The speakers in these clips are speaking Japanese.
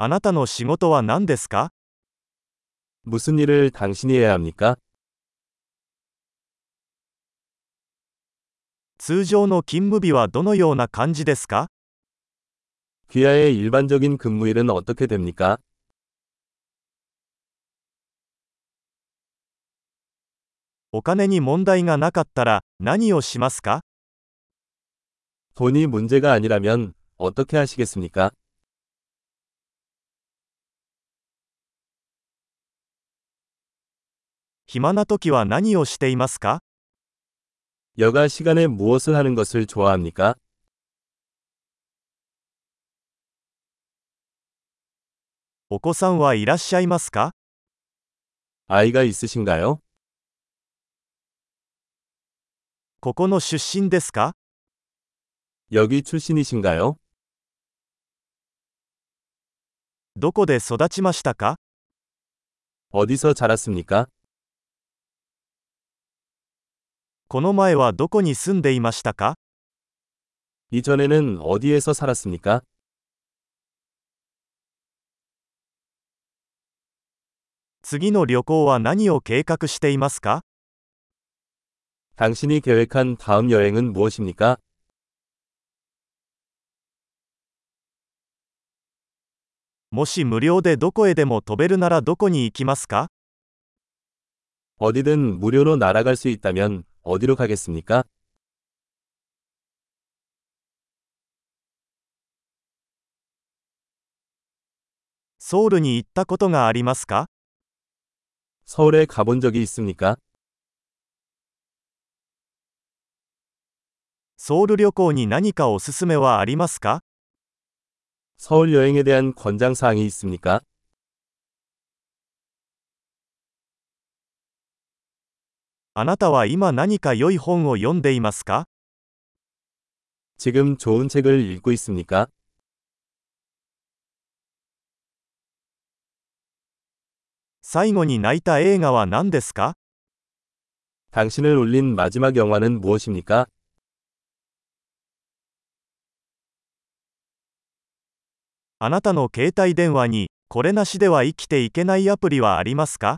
あなたの仕事は何ですか 무슨 일을 당신이 해야 합니까? 通常の勤務日はどのような感じですか 귀하의 일반적인 근무일은 어떻게 됩니까? お金に問題がなかったら何をしますか 돈이 문제가 아니라면 어떻게 하시겠습니까? 暇な時は何をしていますか 여가 시간에 무엇을 하는 것을 좋아합니까? お子さんはいらっしゃいますか 아이가 있으신가요? ここの出身ですか 여기 출신이신가요? どこで育ちましたか 어디서 자랐습니까? この前はどこに住んでいましたか 이전에는 어디에서 살았습니까? 次の旅行は何を計画していますか 당신이 계획한 다음 여행은 무엇입니까? もし無料でどこへでも飛べるならどこに行きますか 어디든 무료로 날아갈 수 있다면 어디로 가겠습니까? ソウルに行ったことがありますか 서울에 가본 적이 있습니까? ソウル旅行に何かおすすめはありますか 서울 여행에 대한 권장사항이 있습니까? あなたは今何か良い本を読んでいますか 지금 좋은 책을 읽고 있습니까? 最後に泣いた映画は何ですか 당신을 울린 마지막 영화는 무엇입니까? あなたの携帯電話にこれなしでは生きていけないアプリはありますか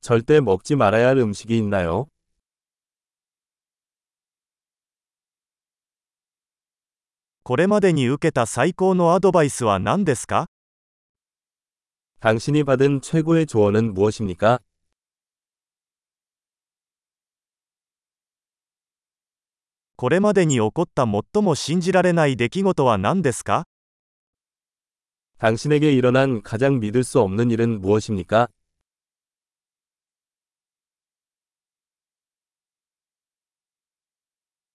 절대 먹지 말아야 할 음식이 있나요? これまでに受けた最高のアドバイスは何ですか 당신이 받은 최고의 조언은 무엇입니까? これまでに起こった最も信じられない出来事は何ですか 당신에게 일어난 가장 믿을 수 없는 일은 무엇입니까?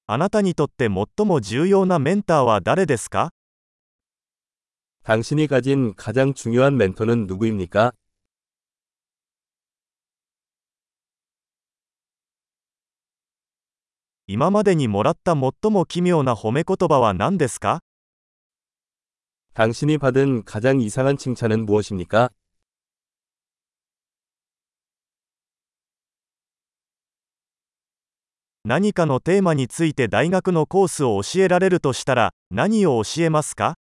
あなたにとって最も重要なメンターは誰ですか 당신이 가진 가장 중요한 멘토는 누구입니까? 今までにもらった最も奇妙な褒め言葉は何ですか 당신이 받은 가장 이상한 칭찬은 무엇입니까? 何かのテーマについて大学のコースを教えられるとしたら何を教えますか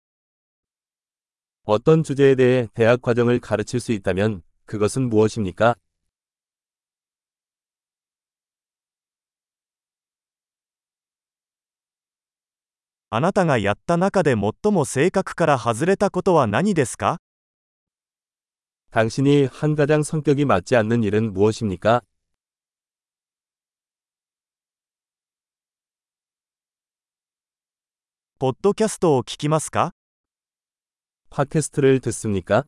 어떤 주제에 대해 대학 과정을 가르칠 수 있다면 그것은 무엇입니까? あなたがやった中で最も性格から外れたことは何ですか 당신이 한 가장 성격이 맞지 않는 일은 무엇입니까? ポッドキャストを聞きますか 팟캐스트를 듣습니까?